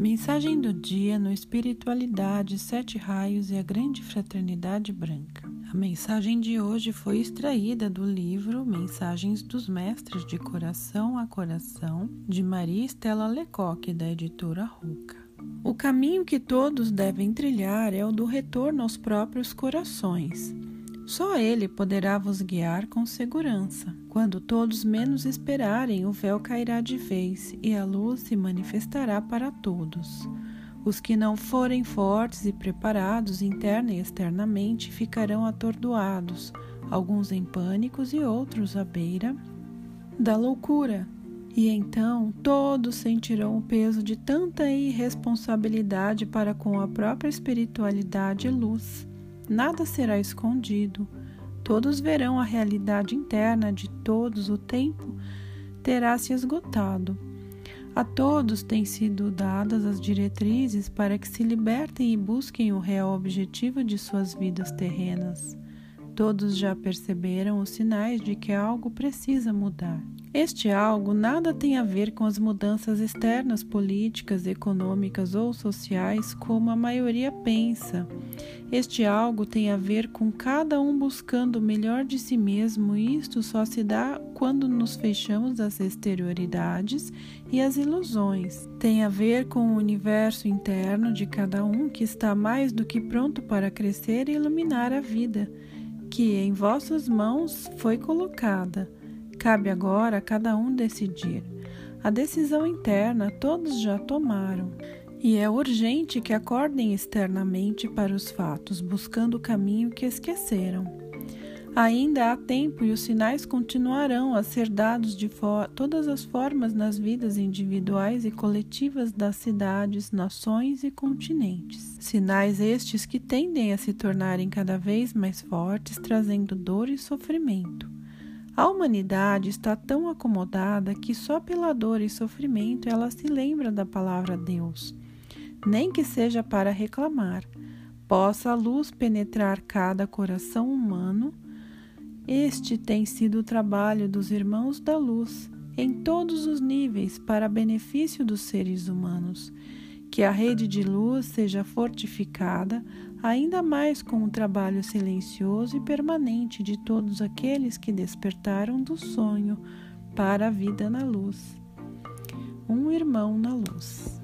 Mensagem do dia no Espiritualidade, Sete Raios e a Grande Fraternidade Branca. A mensagem de hoje foi extraída do livro Mensagens dos Mestres de Coração a Coração, de Maria Estela Lecoque, da editora Ruca. O caminho que todos devem trilhar é o do retorno aos próprios corações. Só Ele poderá vos guiar com segurança. Quando todos menos esperarem, o véu cairá de vez e a luz se manifestará para todos. Os que não forem fortes e preparados interna e externamente ficarão atordoados, alguns em pânicos e outros à beira da loucura. E então todos sentirão o peso de tanta irresponsabilidade para com a própria espiritualidade e luz nada será escondido. Todos verão a realidade interna de todos, o tempo terá se esgotado. A todos têm sido dadas as diretrizes para que se libertem e busquem o real objetivo de suas vidas terrenas. Todos já perceberam os sinais de que algo precisa mudar. Este algo nada tem a ver com as mudanças externas políticas, econômicas ou sociais, como a maioria pensa. Este algo tem a ver com cada um buscando o melhor de si mesmo, e isto só se dá quando nos fechamos às exterioridades e às ilusões. Tem a ver com o universo interno de cada um que está mais do que pronto para crescer e iluminar a vida, que em vossas mãos foi colocada. Cabe agora a cada um decidir. A decisão interna todos já tomaram. E é urgente que acordem externamente para os fatos, buscando o caminho que esqueceram. Ainda há tempo e os sinais continuarão a ser dados de todas as formas nas vidas individuais e coletivas das cidades, nações e continentes. Sinais estes que tendem a se tornarem cada vez mais fortes, trazendo dor e sofrimento. A humanidade está tão acomodada que só pela dor e sofrimento ela se lembra da palavra Deus, nem que seja para reclamar. Possa a luz penetrar cada coração humano. Este tem sido o trabalho dos irmãos da luz, em todos os níveis, para benefício dos seres humanos. Que a rede de luz seja fortificada ainda mais com o trabalho silencioso e permanente de todos aqueles que despertaram do sonho para a vida na luz. Um irmão na luz.